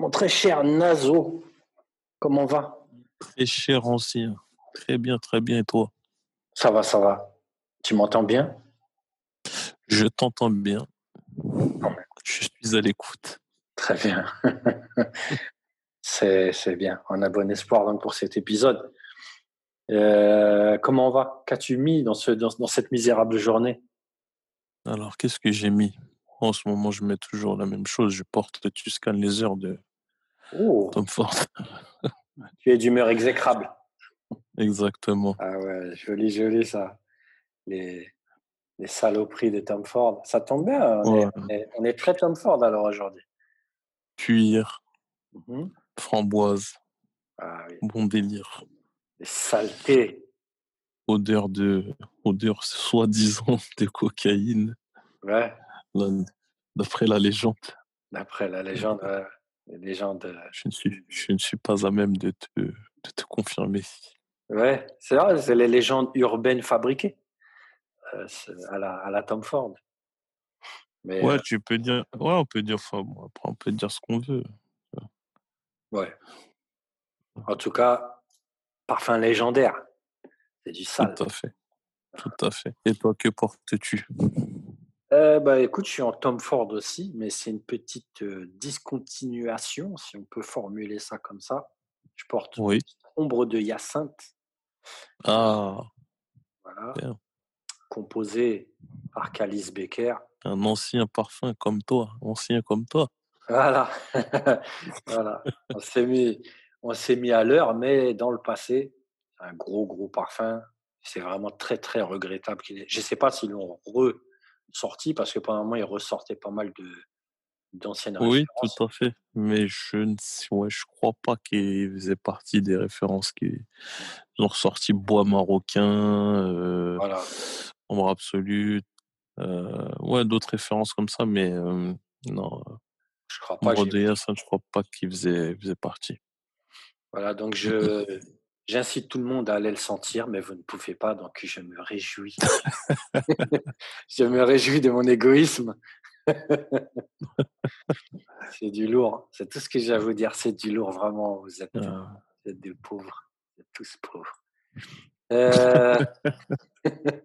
Mon très cher Nazo, comment va? Très cher ancien. Très bien, très bien. Et toi? Ça va, ça va. Tu m'entends bien? Je t'entends bien. Je suis à l'écoute. Très bien. c'est bien. On a bon espoir donc pour cet épisode. Euh, comment on va? Qu'as-tu mis dans, ce, dans, cette misérable journée? Alors, qu'est-ce que j'ai mis? En ce moment, je mets toujours la même chose. Je porte Tu scannes les heures de oh. Tom Ford. tu es d'humeur exécrable. Exactement. Ah ouais, joli, joli ça. Les, les saloperies de Tom Ford. Ça tombe bien. On, est, très Tom Ford alors aujourd'hui. Cuir. Mmh Framboise. Ah bon délire. Les saletés. Odeur de, odeur soi-disant de cocaïne. Ouais. D'après la légende. D'après la légende, Euh, je ne suis, je ne suis pas à même de te, de te confirmer. Ouais, c'est vrai, c'est les légendes urbaines fabriquées euh, à, la, à la Tom Ford. Mais, ouais, euh tu peux dire, ouais, on peut dire, enfin, après, on peut dire ce qu'on veut. Ouais. En tout cas, parfum légendaire. C'est du sale. Tout à fait. Tout à fait. Et toi, que portes-tu? Euh, bah, écoute, je suis en Tom Ford aussi, mais c'est une petite euh, discontinuation, si on peut formuler ça comme ça. Je porte oui. Ombre de Hyacinthe. Ah. Voilà. Composé par Calice Becker. Un ancien parfum comme toi, ancien comme toi. Voilà. voilà. On s'est mis, on s'est mis à l'heure, mais dans le passé, un gros, gros parfum. C'est vraiment très, très regrettable. Je ne sais pas s'ils l'ont ressorti parce que pendant un moment, ils ressortaient pas mal de d'anciennes Oui, tout à fait. Mais je ne ouais, je crois pas qu'ils faisaient partie des références qui ont ressorti Bois marocain, euh, voilà. Ombre absolue, euh, ouais, d'autres références comme ça, mais euh, non. Je crois pas. je crois pas qu'ils faisaient, faisaient partie. Voilà, donc je j'incite tout le monde à aller le sentir, mais vous ne pouvez pas, donc je me réjouis. je me réjouis de mon égoïsme. c'est du lourd, c'est tout ce que j'ai à vous dire, c'est du lourd, vraiment, vous êtes, ah. des pauvres, vous êtes tous pauvres. Euh,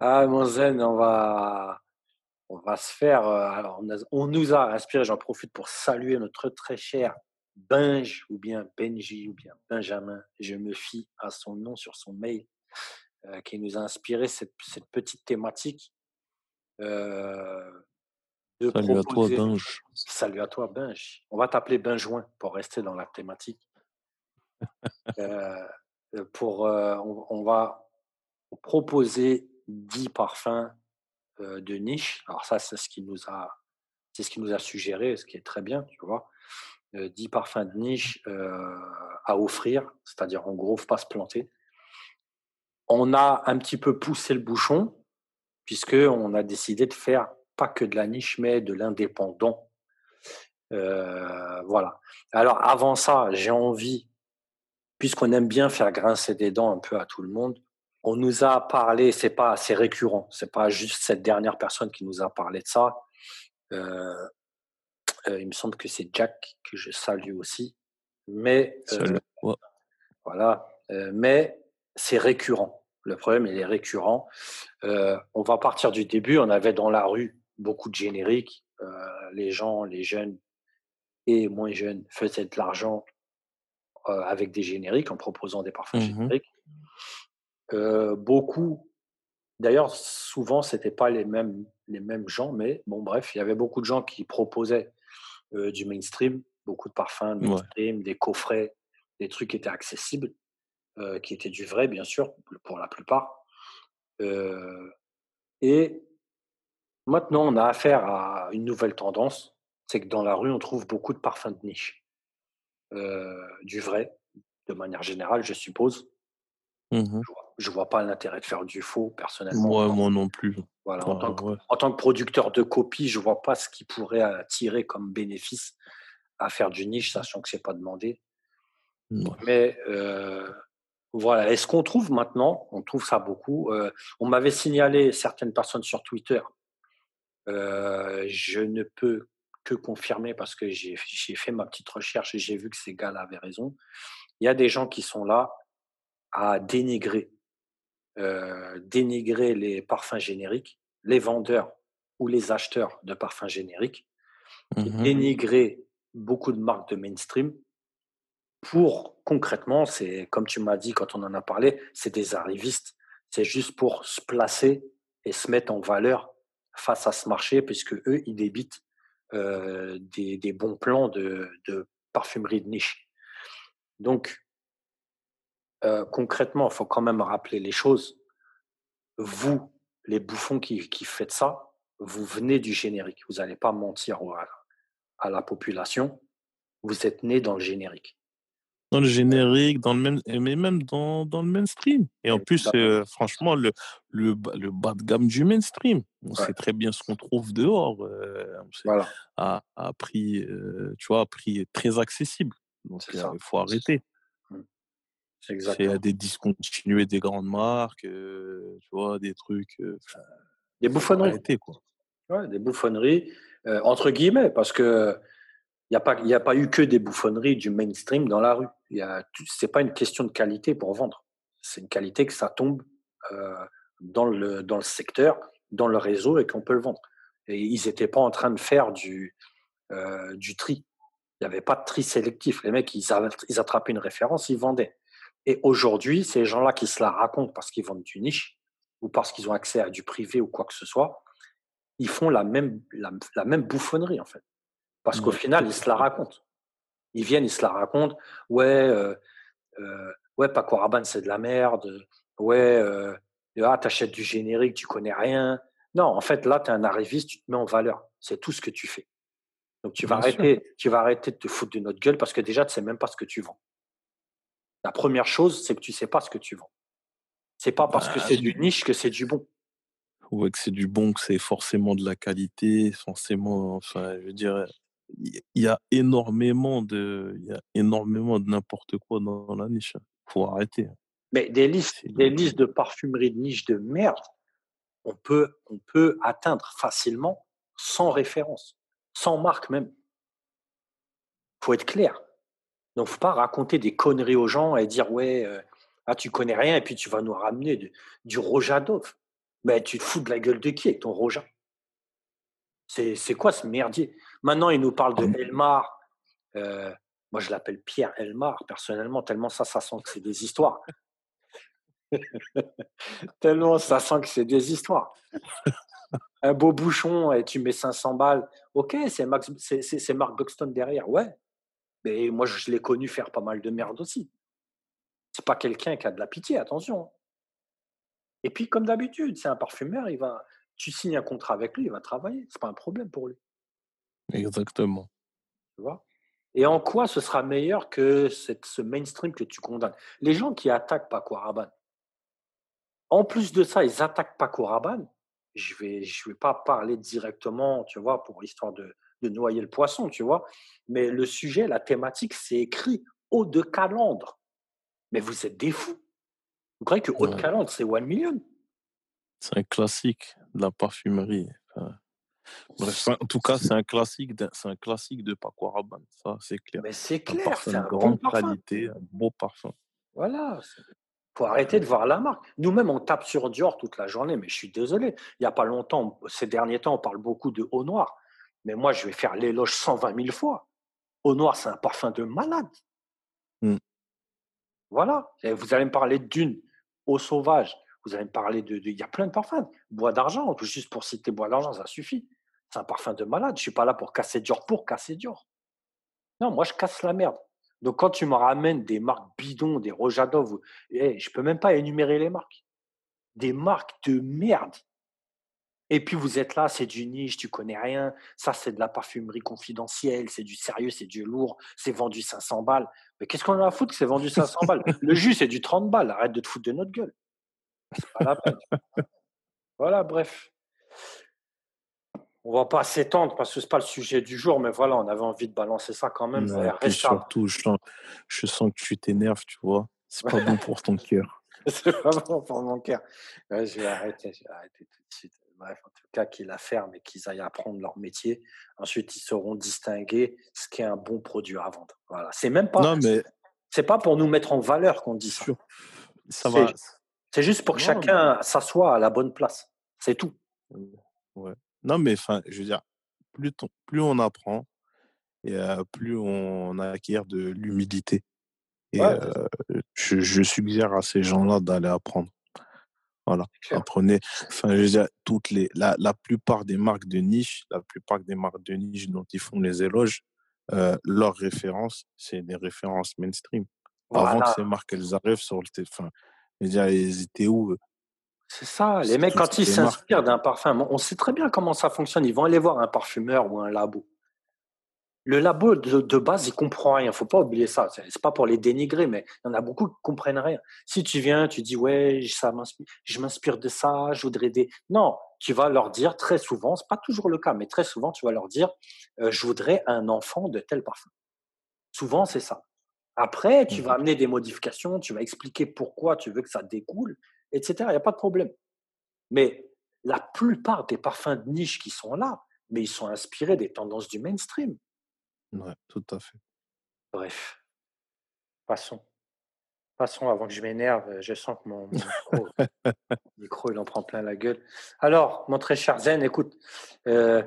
ah, mon zen, on va, on va se faire. Euh, alors, on, on nous a inspiré, j'en profite pour saluer notre très cher Benj ou bien Benji ou bien Benjamin, je me fie à son nom sur son mail, euh, qui nous a inspiré cette, cette petite thématique. Euh, Salut à toi, Benj. Salut à toi, Benj. On va t'appeler Benjoin pour rester dans la thématique. Euh, pour, on, on, va proposer 10 parfums de niche. Alors ça, c'est ce qui nous a, c'est ce qui nous a suggéré, ce qui est très bien, tu vois. 10 parfums de niche à offrir, c'est-à-dire en gros, pas se planter. On a un petit peu poussé le bouchon, puisqu'on a décidé de faire pas que de la niche, mais de l'indépendant. voilà. Alors avant ça, j'ai envie, puisqu'on aime bien faire grincer des dents un peu à tout le monde, on nous a parlé, c'est pas assez récurrent, c'est pas juste cette dernière personne qui nous a parlé de ça. Euh, euh, il me semble que c'est Jack que je salue aussi. Mais euh, voilà, euh, mais c'est récurrent. Le problème, il est récurrent. on va partir du début. On avait dans la rue beaucoup de génériques. les gens, les jeunes et moins jeunes faisaient de l'argent avec des génériques en proposant des parfums mmh génériques. beaucoup, d'ailleurs, souvent, c'était pas les mêmes les mêmes gens, mais bon, bref, il y avait beaucoup de gens qui proposaient du mainstream, beaucoup de parfums mainstream, des coffrets, des trucs qui étaient accessibles, euh, qui étaient du vrai, bien sûr, pour la plupart. Euh, et maintenant, on a affaire à une nouvelle tendance, c'est que dans la rue, on trouve beaucoup de parfums de niche. du vrai, de manière générale, je suppose. Mmh je vois pas l'intérêt de faire du faux, personnellement. Moi, moi non plus. Voilà, en, tant que, en, tant que, producteur de copies, je vois pas ce qui pourrait tirer comme bénéfice à faire du niche, sachant que c'est pas demandé. Mais euh, voilà, est-ce qu'on trouve maintenant On trouve ça beaucoup. Euh, on m'avait signalé certaines personnes sur Twitter. Euh, je ne peux que confirmer parce que j'ai fait ma petite recherche et j'ai vu que ces gars-là avaient raison. Il y a des gens qui sont là à dénigrer, euh, dénigrer les parfums génériques, les vendeurs ou les acheteurs de parfums génériques, mmh dénigrer beaucoup de marques de mainstream pour concrètement, c'est comme tu m'as dit quand on en a parlé, c'est des arrivistes. C'est juste pour se placer et se mettre en valeur face à ce marché, puisque eux, ils débitent euh, des, des, bons plans de, de, parfumerie de niche. Donc, euh, concrètement, il faut quand même rappeler les choses. Vous, les bouffons qui, qui faites ça, vous venez du générique. Vous n'allez pas mentir à, à la population. Vous êtes né dans le générique dans le générique, dans le même, mais même dans, dans le mainstream. Et en plus, euh, franchement, le, le, le, bas de gamme du mainstream, on sait très bien ce qu'on trouve dehors, euh, voilà. à, à, prix, euh, tu vois, à prix très accessible. Donc, il faut arrêter. Mmh. C'est exactement. des discontinués des grandes marques, tu vois, des trucs. des bouffonneries. Arrêter, quoi. Ouais, des bouffonneries, entre guillemets, parce que il n'y a, pas, a pas eu que des bouffonneries du mainstream dans la rue. Ce n'est pas une question de qualité pour vendre. C'est une qualité que ça tombe euh, dans, le, dans le secteur, dans le réseau et qu'on peut le vendre. Et ils n'étaient pas en train de faire du, euh, du tri. Il n'y avait pas de tri sélectif. Les mecs, ils, ils attrapaient une référence, ils vendaient. Et aujourd'hui, ces gens-là qui se la racontent parce qu'ils vendent du niche ou parce qu'ils ont accès à du privé ou quoi que ce soit, ils font la même, la même bouffonnerie en fait. Parce qu'au final, ils se la racontent. Ils viennent, ils se la racontent. Ouais, euh, euh, ouais, Paco Rabanne, c'est de la merde. Ouais, euh, ah, t'achètes du générique, tu connais rien. Non, en fait, là, tu es un arriviste, tu te mets en valeur. C'est tout ce que tu fais. Donc, tu vas, arrêter, tu vas arrêter de te foutre de notre gueule parce que déjà, tu sais même pas ce que tu vends. La première chose, c'est que tu sais pas ce que tu vends. C'est pas parce que bah, c'est du niche que c'est du bon. Ouais, que c'est du bon, que c'est forcément de la qualité, forcément, enfin, je veux dire, il y a énormément de, il y a énormément de n'importe quoi dans, la niche. Hein. Faut arrêter. Hein. Mais des listes, des listes de parfumerie de niche de merde, on peut, on peut atteindre facilement sans référence, sans marque même. Faut être clair. Donc, faut pas raconter des conneries aux gens et dire ouais, euh, ah tu connais rien et puis tu vas nous ramener du, du Rojadov. Mais tu te fous de la gueule de qui avec ton Roja? C'est quoi ce merdier? Maintenant, il nous parle de ah Elmar. Euh, moi, je l'appelle Pierre Elmar, personnellement, tellement ça, ça sent que c'est des histoires. tellement ça sent que c'est des histoires. Un beau bouchon et tu mets 500 balles. Ok, c'est Mark Buxton derrière, ouais. Mais moi, je l'ai connu faire pas mal de merde aussi. C'est pas quelqu'un qui a de la pitié, attention. Et puis, comme d'habitude, c'est un parfumeur, il va, tu signes un contrat avec lui, il va travailler. C'est pas un problème pour lui. Exactement. Tu vois? Et en quoi ce sera meilleur que cette, ce mainstream que tu condamnes? Les gens qui attaquent Paco Rabanne, en plus de ça, ils attaquent Paco Rabanne. Je vais, je vais pas parler directement, tu vois, pour l'histoire de, de noyer le poisson, tu vois. Mais le sujet, la thématique, c'est écrit haut de calandre. Mais vous êtes des fous. Vous croyez que haut de calandre, c'est one million? C'est un classique de la parfumerie. en tout cas, c'est un classique, c'est un classique de Paco Rabanne, ça c'est clair. Mais c'est clair, c'est un grande qualité, un beau parfum. Voilà. Faut arrêter de voir la marque. Nous-mêmes, on tape sur Dior toute la journée, mais je suis désolé. Il n'y a pas longtemps, ces derniers temps, on parle beaucoup de Eau Noir. Mais moi, je vais faire l'éloge 120 000 fois. Eau Noir, c'est un parfum de malade. Mmh. Voilà. Et vous allez me parler d'une eau sauvage. Vous allez me parler de. Il y a plein de parfums. Bois d'argent, juste pour citer Bois d'argent, ça suffit. C'est un parfum de malade. Je ne suis pas là pour casser Dior pour casser Dior. Non, moi, je casse la merde. Donc, quand tu me ramènes des marques bidons, des Rojadov, hey, je ne peux même pas énumérer les marques. Des marques de merde. Et puis, vous êtes là, c'est du niche, tu connais rien. Ça, c'est de la parfumerie confidentielle, c'est du sérieux, c'est du lourd, c'est vendu 500 balles. Mais qu'est-ce qu'on a à foutre que c'est vendu 500 balles? Le jus, c'est du 30 balles. Arrête de te foutre de notre gueule. voilà, bref. On va pas s'étendre parce que c'est pas le sujet du jour, mais voilà, on avait envie de balancer ça quand même. surtout, je sens, je sens, que tu t'énerves, tu vois. C'est pas bon pour ton cœur. c'est pas bon pour mon cœur. je vais arrêter, je vais arrêter tout de suite. Bref, en tout cas, qu'ils la ferment et qu'ils aillent apprendre leur métier. Ensuite, ils sauront distinguer ce qui est un bon produit à vendre. Voilà. C'est même pas. Non, mais. C'est pas pour nous mettre en valeur qu'on dit ça. Ça va. C'est juste pour que chacun s'assoie à la bonne place. C'est tout. Ouais. Non, mais enfin, je veux dire, plus, plus on apprend, et plus on acquiert de l'humilité. Et je, je, suggère à ces gens-là d'aller apprendre. Voilà, apprenez. Enfin, je veux dire, toutes les, la, la, plupart des marques de niche, la plupart des marques de niche dont ils font les éloges, euh, leurs références, c'est des références mainstream. Avant que ces marques elles arrivent sur le téléphone, je veux dire, ils étaient où C'est ça, les mecs, quand ils s'inspirent d'un parfum, on sait très bien comment ça fonctionne. Ils vont aller voir un parfumeur ou un labo. Le labo de, base, il comprend rien. Faut pas oublier ça. C'est pas pour les dénigrer, mais il y en a beaucoup qui comprennent rien. Si tu viens, tu dis ouais, ça m'inspire, je m'inspire de ça, je voudrais des. Non, tu vas leur dire très souvent, c'est pas toujours le cas, mais très souvent, tu vas leur dire, euh, je voudrais un enfant de tel parfum. Souvent, c'est ça. Après, tu vas mmh amener des modifications, tu vas expliquer pourquoi tu veux que ça découle, etc. Il n'y a pas de problème. Mais la plupart des parfums de niche qui sont là, mais ils sont inspirés des tendances du mainstream. Ouais, tout à fait. Bref, passons. Passons avant que je m'énerve. Euh, je sens que mon, micro, il en prend plein la gueule. Alors, mon très cher Zen, écoute, euh,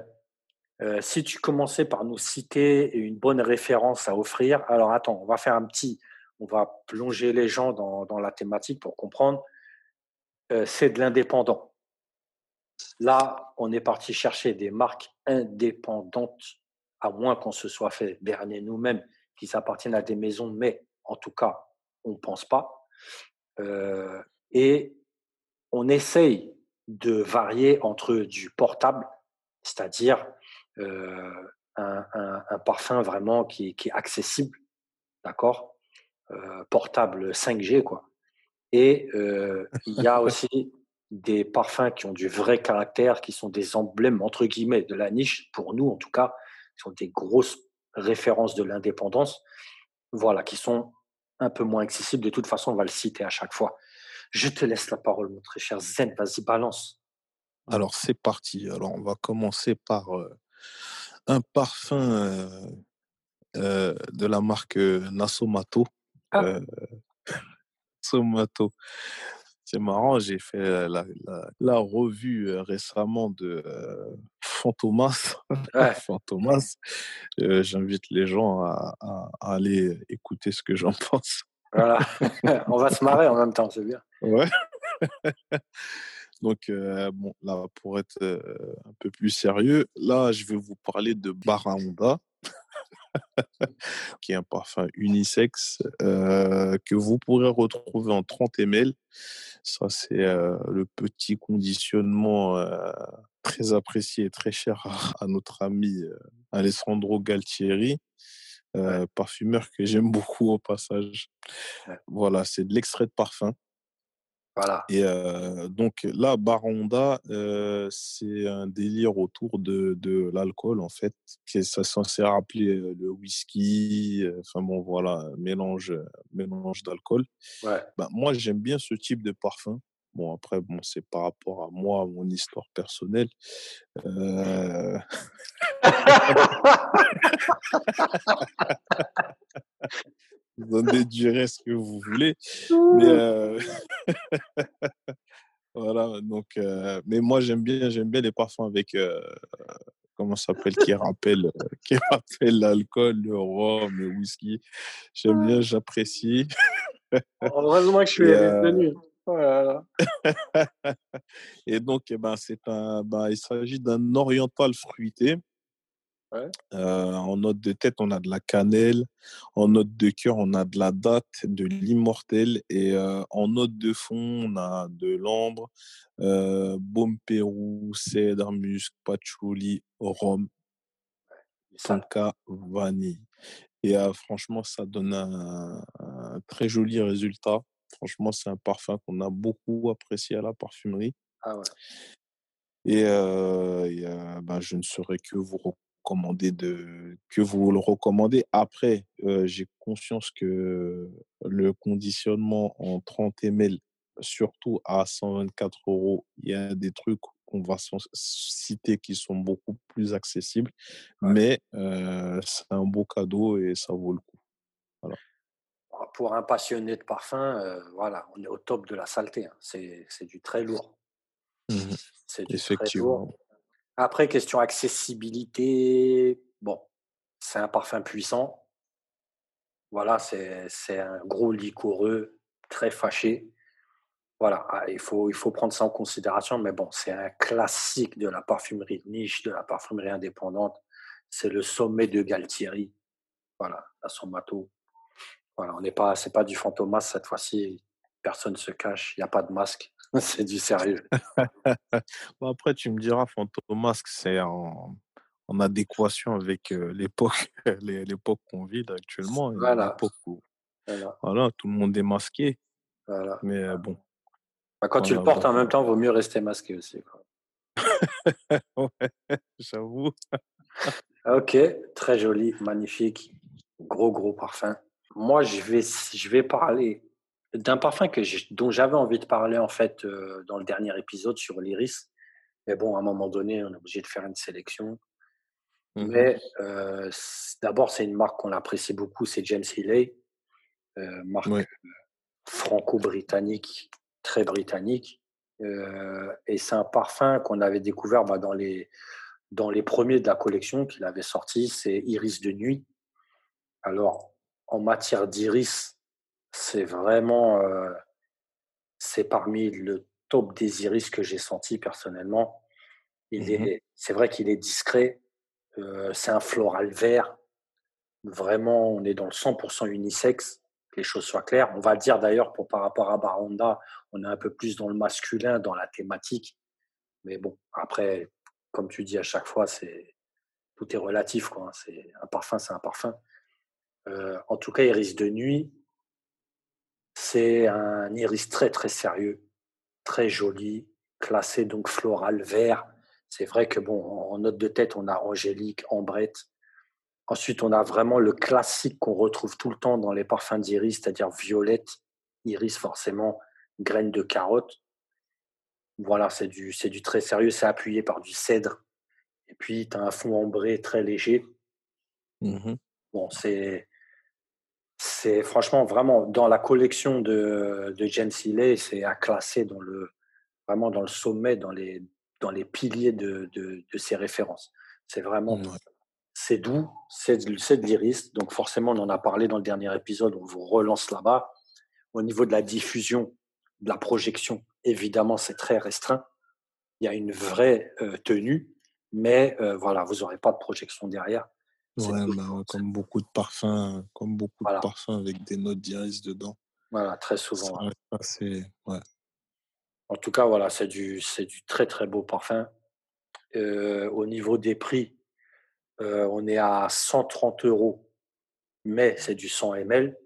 euh, si tu commençais par nous citer une bonne référence à offrir, alors attends, on va faire un petit, on va plonger les gens dans, dans la thématique pour comprendre. c'est de l'indépendant. Là, on est parti chercher des marques indépendantes à moins qu'on se soit fait berner nous-mêmes, qu'ils appartiennent à des maisons, mais en tout cas, on ne pense pas. Euh, et on essaye de varier entre du portable, c'est-à-dire euh, un, parfum vraiment qui, est accessible, d'accord euh, Portable 5G, quoi. Et il y a aussi des parfums qui ont du vrai caractère, qui sont des emblèmes, entre guillemets, de la niche, pour nous en tout cas, qui sont des grosses références de l'indépendance, voilà, qui sont un peu moins accessibles. De toute façon, on va le citer à chaque fois. Je te laisse la parole, mon très cher Zen. Vas-y, balance. Alors, c'est parti. Alors, on va commencer par euh, un parfum euh, euh, de la marque Nasomato. Ah. Nasomato. C'est marrant, j'ai fait la, la, revue récemment de Fantomas. Fantomas. J'invite les gens à, aller écouter ce que j'en pense. Voilà, on va se marrer en même temps, c'est bien. Ouais. Donc, bon, là, pour être un peu plus sérieux, là, je vais vous parler de Barahonda. Qui est un parfum unisexe euh, que vous pourrez retrouver en 30 ml. Ça, c'est euh, le petit conditionnement euh, très apprécié et très cher à, notre ami Alessandro Galtieri. parfumeur que j'aime beaucoup au passage. Voilà, c'est de l'extrait de parfum. Voilà. Et donc là, Baronda, c'est un délire autour de, de l'alcool, en fait. qui Ça censé rappeler le whisky, enfin bon, voilà, mélange, mélange d'alcool. Ouais. Ben, moi, j'aime bien ce type de parfum. Bon, après, bon, c'est par rapport à moi, mon histoire personnelle. Euh... vous en déduirez ce que vous voulez. Mais euh, voilà, donc, euh, mais moi j'aime bien, j'aime bien les parfums avec, euh, comment ça s'appelle, qui rappelle, qui rappelle l'alcool, le rhum, le whisky. J'aime bien, j'apprécie. Heureusement que je suis venu. Voilà. et donc, eh ben, c'est un, ben, il s'agit d'un oriental fruité en note de tête, on a de la cannelle. En note de cœur, on a de la date, de l'immortel. Et en note de fond, on a de l'ambre, euh, baume pérou, cèdre, musc, patchouli, rhum, tonka, vanille. Et franchement, ça donne un, très joli résultat. Franchement, c'est un parfum qu'on a beaucoup apprécié à la parfumerie. Ah ouais. Et, ben, je ne saurais que vous de que vous le recommandez. Après, j'ai conscience que le conditionnement en 30 ml, surtout à 124 euros, il y a des trucs qu'on va citer qui sont beaucoup plus accessibles. Mais c'est un beau cadeau et ça vaut le coup. Voilà. Bah, pour un passionné de parfum, voilà, on est au top de la saleté. Hein. C'est du très lourd. Mmh c'est du très lourd. Après, question accessibilité, bon, c'est un parfum puissant. Voilà, c'est un gros liquoreux, très fâché. Voilà, ah, il faut, prendre ça en considération, mais bon, c'est un classique de la parfumerie de niche, de la parfumerie indépendante. C'est le sommet de Galtieri. Voilà, à son. Voilà, on n'est pas, c'est pas du fantomas cette fois-ci. Personne ne se cache, il n'y a pas de masque. c'est du sérieux. bon, après, tu me diras, fantomas, c'est en, en, adéquation avec euh, l'époque, l'époque qu'on vit actuellement. Voilà. voilà. tout le monde est masqué. Voilà. Mais euh, bon, bah, quand tu le portes en même temps, il vaut mieux rester masqué aussi. ouais, j'avoue. ok, très joli, magnifique, gros gros parfum. Moi, je vais, je vais parler d'un parfum que dont j'avais envie de parler en fait euh, dans le dernier épisode sur l'iris. Mais bon, à un moment donné, on est obligé de faire une sélection. Mmh Mais euh, d'abord, c'est une marque qu'on apprécie beaucoup, c'est James Healey, euh, marque franco-britannique très britannique. Et c'est un parfum qu'on avait découvert bah, dans, les, dans les premiers de la collection qu'il avait sorti, c'est Iris de nuit. Alors, en matière d'iris, c'est vraiment, euh, c'est parmi le top des iris que j'ai senti personnellement. Il mmh est, c'est vrai qu'il est discret, euh, c'est un floral vert. Vraiment, on est dans le 100% unisexe les choses soient claires. On va dire d'ailleurs pour par rapport à Baronda, on est un peu plus dans le masculin, dans la thématique. Mais bon, après, comme tu dis à chaque fois, c'est tout est relatif. Quoi. Hein. C'est un parfum, c'est un parfum. Euh, en tout cas, Iris de nuit, c'est un iris très très sérieux, très joli, classé donc floral vert. C'est vrai que bon, en note de tête, on a angélique, ambrette, Ensuite, on a vraiment le classique qu'on retrouve tout le temps dans les parfums d'iris, c'est-à-dire violette, iris forcément, graines de carotte. Voilà, c'est du, c'est du très sérieux, c'est appuyé par du cèdre. Et puis, tu as un fond ambré très léger. Mmh bon, c'est, c'est franchement vraiment dans la collection de, de James Healy, c'est à classer dans le, vraiment dans le sommet, dans les, dans les piliers de, de, ses références. C'est vraiment c'est doux, c'est de l'iris. Donc forcément, on en a parlé dans le dernier épisode, on vous relance là-bas. Au niveau de la diffusion, de la projection, évidemment, c'est très restreint. Il y a une vraie euh, tenue, mais euh, voilà, vous n'aurez pas de projection derrière. Bah ouais, comme beaucoup de parfums, comme beaucoup de parfums avec des notes d'iris dedans. Voilà, très souvent. En tout cas, voilà, c'est du, du très très beau parfum. Euh, au niveau des prix, euh, on est à 130 euros, mais c'est du 100 ml,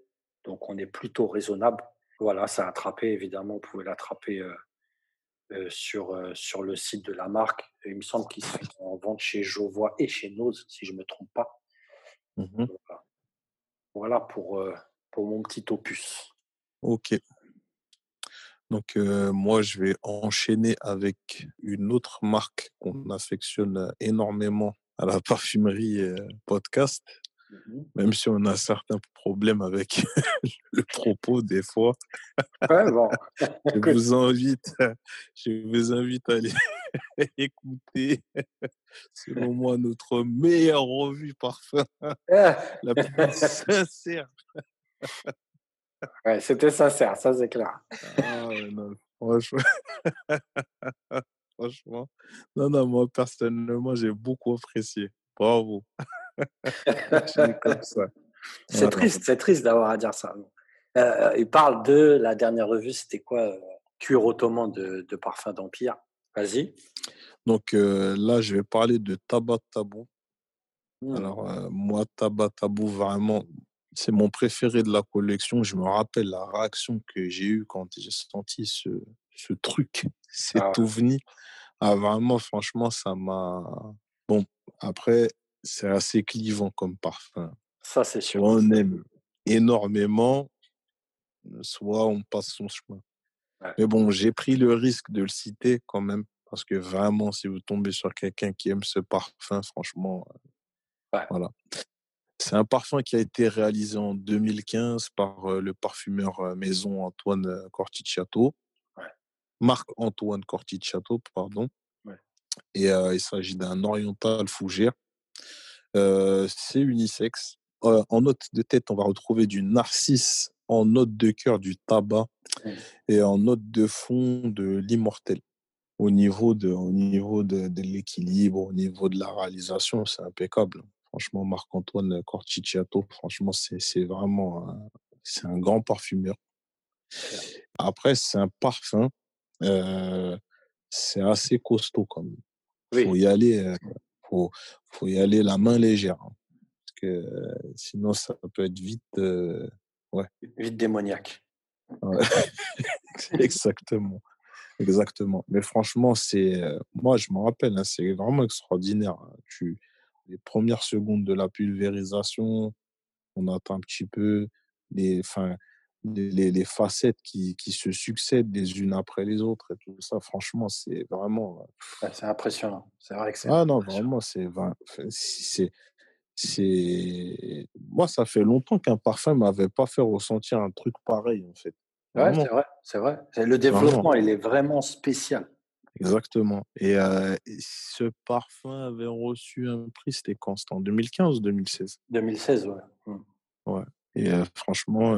donc on est plutôt raisonnable. Voilà, ça a attrapé, évidemment, vous pouvez l'attraper euh, sur, sur le site de la marque. Il me semble qu'ils sont en vente chez Jovois et chez Nose, si je ne me trompe pas. Mmh voilà pour, pour mon petit opus. Ok. Donc moi, je vais enchaîner avec une autre marque qu'on affectionne énormément à la parfumerie podcast, même si on a certains problèmes avec le propos des fois. je vous invite, je vous invite à aller écouter, selon moi, notre meilleure revue parfum, la plus sincère. Ouais, c'était sincère, ça c'est clair. Ah, non, franchement franchement. Non, non, moi, personnellement, j'ai beaucoup apprécié. Bravo. c'est triste, c'est triste d'avoir à dire ça. Euh, il parle de la dernière revue, c'était quoi euh, Cure ottoman de, de parfum d'Empire. Vas-y. Donc euh, là, je vais parler de Tabac Tabou. Mmh. Alors, moi, Tabac Tabou, vraiment, c'est mon préféré de la collection. Je me rappelle la réaction que j'ai eue quand j'ai senti ce, ce truc, cet ah ovni. Ah, vraiment, franchement, ça m'a. Bon, après, c'est assez clivant comme parfum. Ça, c'est sûr. Soit on aime énormément, soit on passe son chemin. Mais bon, j'ai pris le risque de le citer quand même Parce que vraiment, si vous tombez sur quelqu'un qui aime ce parfum, franchement, voilà. C'est un parfum qui a été réalisé en 2015 par le parfumeur maison Antoine Corticciato. Marc-Antoine Corticciato, pardon. Et il s'agit d'un oriental fougère. C'est unisexe. en note de tête, on va retrouver du narcisse, en note de cœur du tabac et en note de fond de l'immortel. Au niveau de, au niveau de, de l'équilibre, au niveau de la réalisation, c'est impeccable. Franchement, Marc-Antoine Corticciato, franchement, c'est vraiment un, c'est un grand parfumeur. Après, c'est un parfum, euh, c'est assez costaud quand même. Il faut y aller, euh, faut, faut y aller la main légère, hein, parce que euh, sinon ça peut être vite, ouais. Vite démoniaque. Exactement. Exactement. Mais franchement, c'est, moi, je me rappelle, hein, c'est vraiment extraordinaire. Hein. Tu, les premières secondes de la pulvérisation, on attend un petit peu les, enfin, les, les, facettes qui, qui, se succèdent les unes après les autres et tout ça. Franchement, c'est vraiment. c'est impressionnant. C'est vrai que c'est. Ah non, vraiment, c'est. c'est c'est moi ça fait longtemps qu'un parfum m'avait pas fait ressentir un truc pareil en fait ouais c'est vrai c'est vrai le développement il est vraiment spécial Exactement. Et, ce parfum avait reçu un prix, c'était quand? En 2015 ou 2016 2016, ouais. Mmh. Ouais. Et franchement,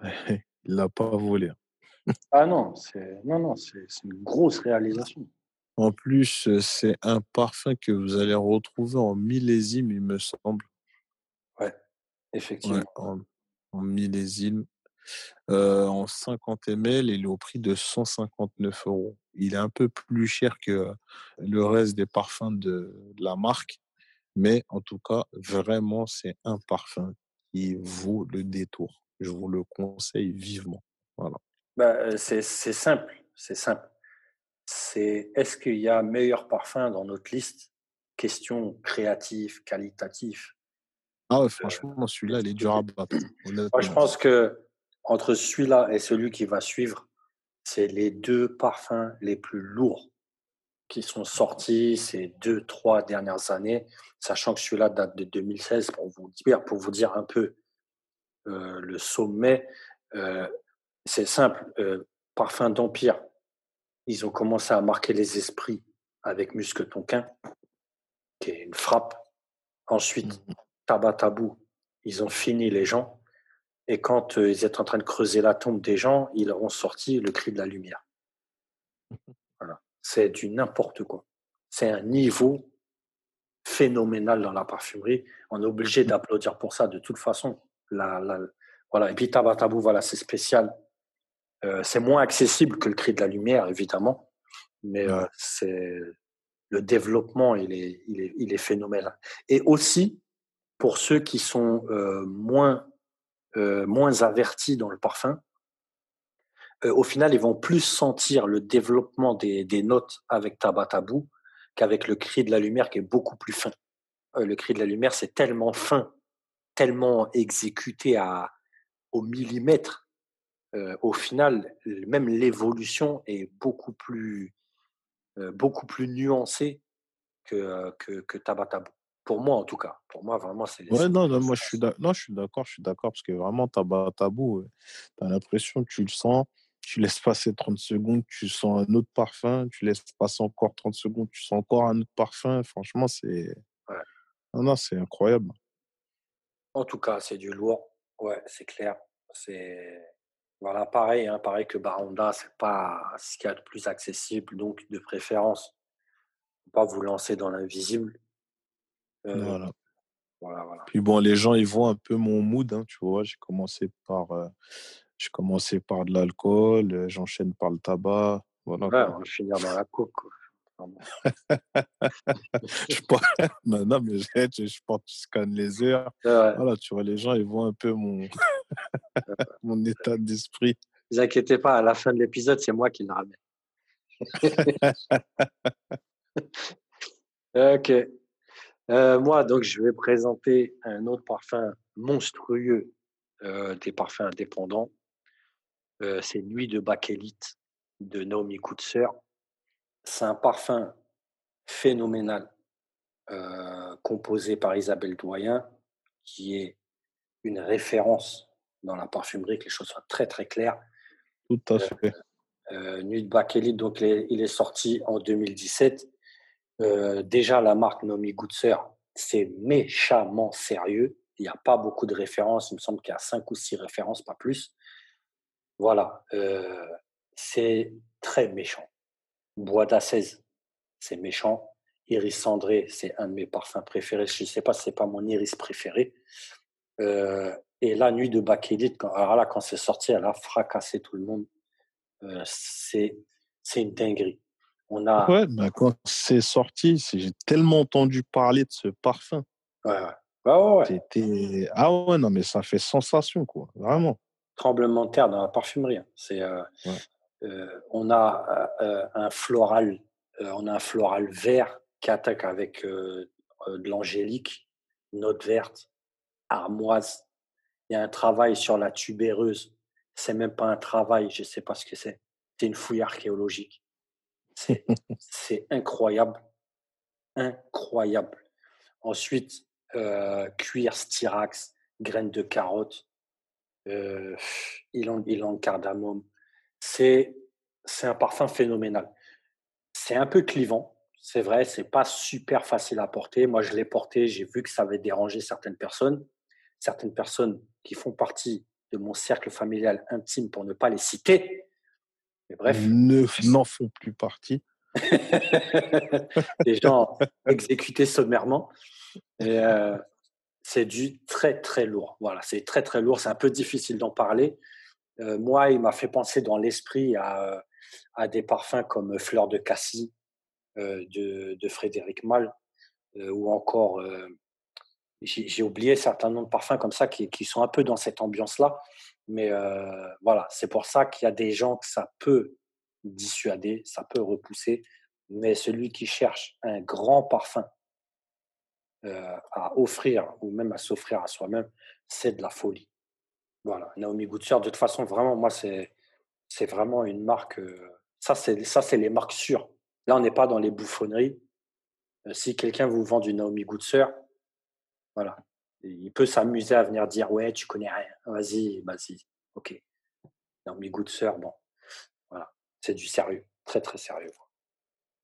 il l'a pas volé. Hein. ah non, c'est non, non, c'est une grosse réalisation. En plus, c'est un parfum que vous allez retrouver en millésime, il me semble. Ouais, effectivement. en, en millésime. Euh, en 50 ml, il est au prix de 159 euros. Il est un peu plus cher que le reste des parfums de, la marque, mais en tout cas, vraiment, c'est un parfum qui vaut le détour. Je vous le conseille vivement. Voilà. Bah, c'est simple, c'est simple. C'est est-ce qu'il y a meilleur parfum dans notre liste? Question créative, qualitatif. Ah ouais, franchement, celui-là, il est dur à battre. Moi, je pense que entre celui-là et celui qui va suivre, c'est les deux parfums les plus lourds qui sont sortis ces deux, trois dernières années, sachant que celui-là date de 2016, pour vous dire, pour vous dire un peu euh, le sommet. Euh, c'est simple, euh, parfum d'Empire. Ils ont commencé à marquer les esprits avec Musque Tonquin, qui est une frappe. Ensuite, mmh Tabac Tabou, ils ont fini les gens. Et quand ils étaient en train de creuser la tombe des gens, ils ont sorti le cri de la lumière. C'est du n'importe quoi. C'est un niveau phénoménal dans la parfumerie. On est obligé d'applaudir pour ça de toute façon. La, voilà. Et puis Tabatabou, voilà, c'est spécial. Euh, c'est moins accessible que le cri de la lumière, évidemment. Mais euh, c'est le développement, il est, il, est, il est phénoménal. Et aussi, pour ceux qui sont moins euh, moins avertis dans le parfum, euh, au final, ils vont plus sentir le développement des, notes avec tabac tabou qu'avec le cri de la lumière qui est beaucoup plus fin. Euh, le cri de la lumière, c'est tellement fin, tellement exécuté à, au millimètre. au final, même l'évolution est beaucoup plus, beaucoup plus nuancée que, que, que tabac tabou. Pour moi, en tout cas. Pour moi, vraiment, c'est. Ouais, non, non, moi, je suis d'accord, je suis d'accord, je suis d'accord, parce que vraiment, tabac tabou, tu as l'impression que tu le sens, tu laisses passer 30 secondes, tu sens un autre parfum, tu laisses passer encore 30 secondes, tu sens encore un autre parfum. Franchement, c'est. Ouais. Non, non, c'est incroyable. En tout cas, c'est du lourd. Ouais, c'est clair. C'est. Voilà, pareil, hein, pareil que Baronda, c'est pas ce qu'il y a de plus accessible, donc de préférence, pas vous lancer dans l'invisible. Euh, voilà. Voilà, voilà. Puis bon, les gens, ils voient un peu mon mood, hein, tu vois. J'ai commencé par, euh, j'ai commencé par de l'alcool, euh, j'enchaîne par le tabac. Voilà. Ouais, on va finir dans la coke. je pense, non, mais je, je tu scannes les heures. Voilà, tu vois, les gens, ils voient un peu mon, mon état d'esprit. Ne vous inquiétez pas, à la fin de l'épisode, c'est moi qui le ramène. ok. Euh, moi, donc, je vais présenter un autre parfum monstrueux euh, des parfums indépendants. Euh, c'est Nuit de Bakélite de Naomi Kutzer. c'est un parfum phénoménal euh, composé par Isabelle Doyen, qui est une référence dans la parfumerie, que les choses soient très très claires. Tout à fait. Euh, Nuit de donc il est sorti en 2017. Euh, déjà, la marque Nomi Goodser, c'est méchamment sérieux. Il n'y a pas beaucoup de références. Il me semble qu'il y a cinq ou six références, pas plus. Voilà. Euh, c'est très méchant. Bois d'Assaise, c'est méchant. Iris Cendré, c'est un de mes parfums préférés. Je ne sais pas si c'est pas mon iris préféré. Euh, et la nuit de Bakélite, quand, alors là, quand c'est sorti, elle a fracassé tout le monde. Euh, c'est, une dinguerie. On a... Ouais, bah quand c'est sorti, j'ai tellement entendu parler de ce parfum. Ouais, ouais. Ah ouais, C'était... Ah ouais, non, mais ça fait sensation, quoi. Vraiment. Tremblement de terre dans la parfumerie. Hein. C'est, euh, euh, on a un floral, on a un floral vert qui attaque avec de l'angélique, note verte, armoise. Il y a un travail sur la tubéreuse. C'est même pas un travail, je ne sais pas ce que c'est. C'est une fouille archéologique. C'est incroyable. Incroyable. Ensuite, euh, cuir styrax, graines de carotte, euh, ilang, cardamome. C'est un parfum phénoménal. C'est un peu clivant, c'est vrai, c'est pas super facile à porter. Moi, je l'ai porté, j'ai vu que ça avait dérangé certaines personnes certaines personnes qui font partie de mon cercle familial intime pour ne pas les citer. Mais bref. Ne, n'en font plus partie. Des gens exécutés sommairement. Et euh, c'est du très très lourd. Voilà, c'est très très lourd. C'est un peu difficile d'en parler. Euh, moi, il m'a fait penser dans l'esprit à, des parfums comme Fleur de Cassis euh, de, Frédéric Mal ou encore j'ai oublié certains noms de parfums comme ça qui, qui sont un peu dans cette ambiance-là. Mais euh, voilà, c'est pour ça qu'il y a des gens que ça peut dissuader, ça peut repousser. Mais celui qui cherche un grand parfum euh, à offrir ou même à s'offrir à soi-même, c'est de la folie. Voilà, Naomi Goodser, de toute façon, vraiment, moi, c'est, c'est vraiment une marque. Euh, ça, c'est, ça, c'est les marques sûres. Là, on n'est pas dans les bouffonneries. si quelqu'un vous vend du Naomi Goodser, voilà. Il peut s'amuser à venir dire Ouais, tu connais rien. Vas-y, vas-y. Ok. De sœur, bon. Voilà. C'est du sérieux. Très, très sérieux.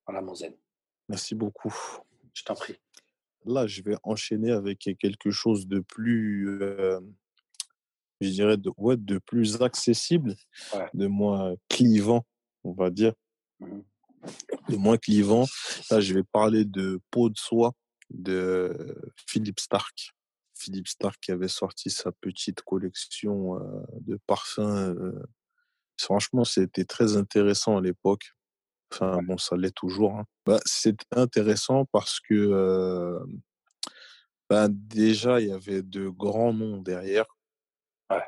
Voilà mon zen. Merci beaucoup. Je t'en prie. Là, je vais enchaîner avec quelque chose de plus, euh, je dirais, de, ouais, de plus accessible, de moins clivant, on va dire. Mmh de moins clivant. Là, je vais parler de peau de soie de Philippe Stark. Philippe Stark qui avait sorti sa petite collection euh, de parfums. Euh, franchement, c'était très intéressant à l'époque. Enfin, bon, ça l'est toujours. Hein. Bah, c'est intéressant parce que euh, bah, déjà, il y avait de grands noms derrière. Ouais.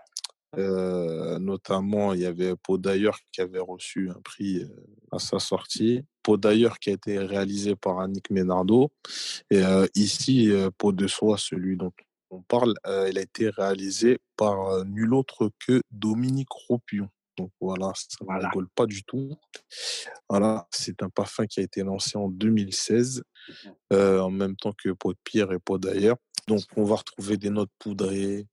Euh, notamment, il y avait d'ailleurs qui avait reçu un prix à sa sortie. D'ailleurs qui a été réalisé par Annick Ménardo. Et euh, ici, Pau de Soie, celui dont on parle, il a été réalisé par nul autre que Dominique Ropion. Donc voilà, ça ne rigole pas du tout. Voilà, c'est un parfum qui a été lancé en 2016, mmh en même temps que Peau de Pierre et Peau d'ailleurs. Donc on va retrouver des notes poudrées,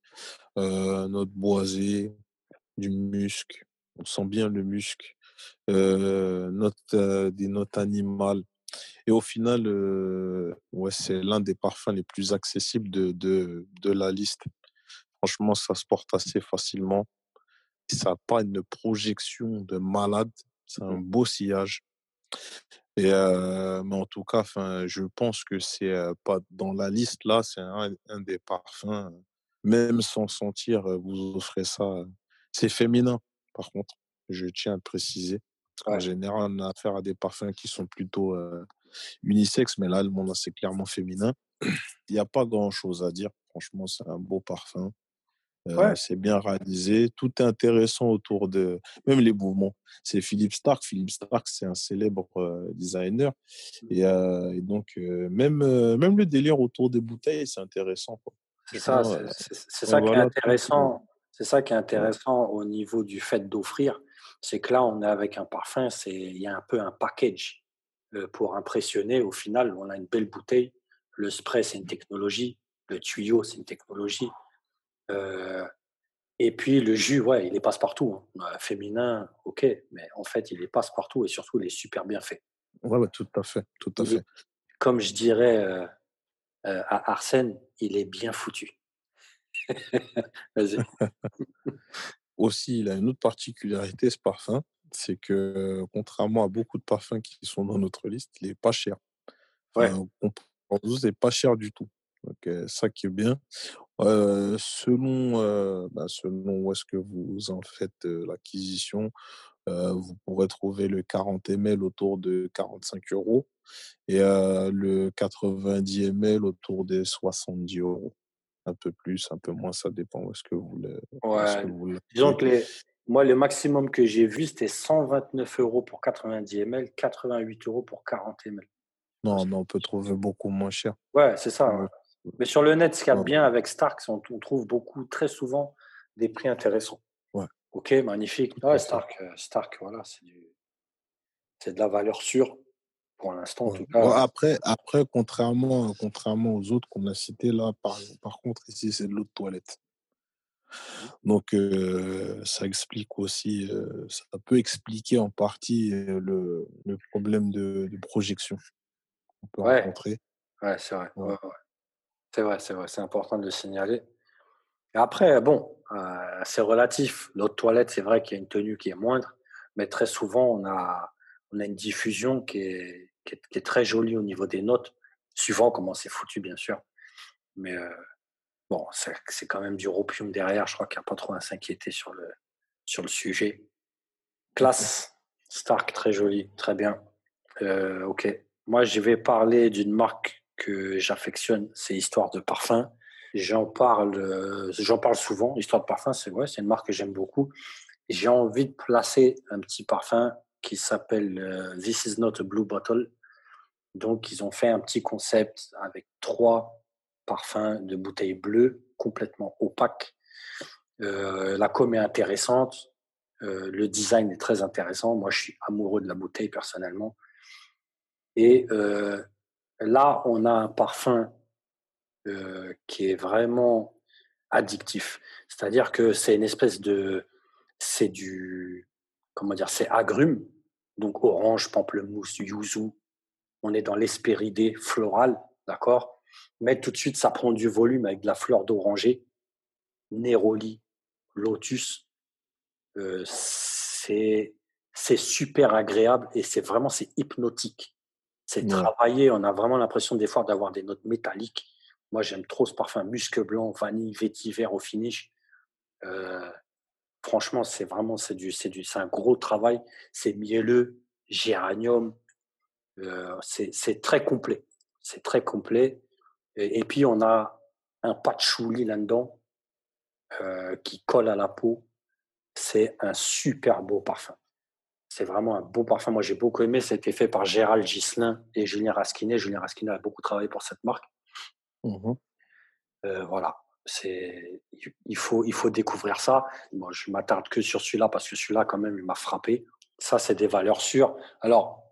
euh, notre boisé, du musc. On sent bien le musc. Euh, note, euh, des notes animales. Et au final, ouais, c'est l'un des parfums les plus accessibles de, de, de, la liste. Franchement, ça se porte assez facilement. Ça n'a pas une projection de malade. C'est un beau sillage. Et mais en tout cas, enfin, je pense que c'est pas dans la liste là, c'est un, un, des parfums même sans sentir, vous offrez ça. C'est féminin, par contre, je tiens à le préciser. En général, on a affaire à des parfums qui sont plutôt unisexes, mais là, le monde, c'est clairement féminin. Il n'y a pas grand-chose à dire. Franchement, c'est un beau parfum. C'est bien réalisé. Tout est intéressant autour de. Même les mouvements. C'est Philippe Stark. Philippe Stark, c'est un célèbre designer. Mmh. Et, donc, même, même le délire autour des bouteilles, c'est intéressant. C'est ça, c'est ça qui est intéressant. C'est ça qui est intéressant au niveau du fait d'offrir, c'est que là, on est avec un parfum, c'est il y a un peu un package. pour impressionner. Au final, on a une belle bouteille. Le spray, c'est une technologie. Le tuyau, c'est une technologie. Et puis le jus, ouais, il est passe-partout. Hein. Féminin, ok, mais en fait, il est passe-partout et surtout, il est super bien fait. Ouais, tout à fait, tout à fait. Comme je dirais à Arsène, il est bien foutu. Vas-y. Aussi, il a une autre particularité, ce parfum, c'est que contrairement à beaucoup de parfums qui sont dans notre liste, il n'est pas cher. Ouais. Enfin, c'est pas cher du tout. Donc, ça qui est bien. Selon, bah, selon où est-ce que vous en faites l'acquisition, vous pourrez trouver le 40 ml autour de 45 euros et le 90 ml autour des 70 euros un peu plus, un peu moins, ça dépend où est-ce que vous voulez. Ouais. Disons que les, moi, le maximum que j'ai vu, c'était 129 euros pour 90 ml, 88 euros pour 40 ml. Non, mais on peut trouver beaucoup moins cher. Ouais, c'est ça. Mais sur le net, ce qu'il y a bien avec Stark, on, on, trouve beaucoup, très souvent, des prix intéressants. Ouais. Ok, magnifique. Ouais, Stark, euh, Stark voilà, c'est de la valeur sûre pour l'instant, en tout cas. après, après contrairement, contrairement aux autres qu'on a cités là, par, par contre, ici, c'est de l'eau de toilette. Donc, ça explique aussi, ça peut expliquer en partie le, le problème de, de, projection qu'on peut ouais. rencontrer. Ouais, c'est vrai. Ouais. C'est vrai, c'est vrai. C'est important de le signaler. Et après, bon, euh, c'est relatif. L'eau de toilette, c'est vrai qu'il y a une tenue qui est moindre, mais très souvent, on a, on a une diffusion qui est, qui est, très jolie au niveau des notes, suivant comment c'est foutu, bien sûr. Mais euh, bon, c'est quand même du ropium derrière. Je crois qu'il n'y a pas trop à s'inquiéter sur le, sur le sujet. Classe, Stark, très joli, très bien. Euh, ok. Moi, je vais parler d'une marque que j'affectionne, c'est Histoire de Parfum. J'en parle, j'en parle souvent. Histoire de Parfum, c'est ouais, une marque que j'aime beaucoup. J'ai envie de placer un petit parfum qui s'appelle euh, This is not a blue bottle. Donc, ils ont fait un petit concept avec trois parfums de bouteilles bleues complètement opaques. Euh, la com est intéressante. Euh, le design est très intéressant. Moi, je suis amoureux de la bouteille personnellement. Et là, on a un parfum qui est vraiment addictif. C'est-à-dire que c'est une espèce de, c'est du, comment dire, c'est agrume, donc orange, pamplemousse, yuzu. On est dans l'espéridée florale, d'accord? Mais tout de suite, ça prend du volume avec de la fleur d'oranger, néroli, lotus. Euh, c'est super agréable et c'est vraiment c'est hypnotique. C'est travaillé, on a vraiment l'impression des fois d'avoir des notes métalliques. Moi, j'aime trop ce parfum musc blanc, vanille, vétiver au finish. Euh, franchement, c'est vraiment c'est du, c'est du, c'est un gros travail. C'est mielleux, géranium. Euh, c'est très complet. C'est très complet. Et, puis on a un patchouli là-dedans euh, qui colle à la peau. C'est un super beau parfum. C'est vraiment un beau parfum. Moi, j'ai beaucoup aimé. C'était fait par Gérald Gislin et Julien Rasquinet. Julien Rasquinet a beaucoup travaillé pour cette marque. Mmh euh, voilà c'est il faut il faut découvrir ça. Moi, je m'attarde que sur celui-là parce que celui-là quand même il m'a frappé. Ça c'est des valeurs sûres. Alors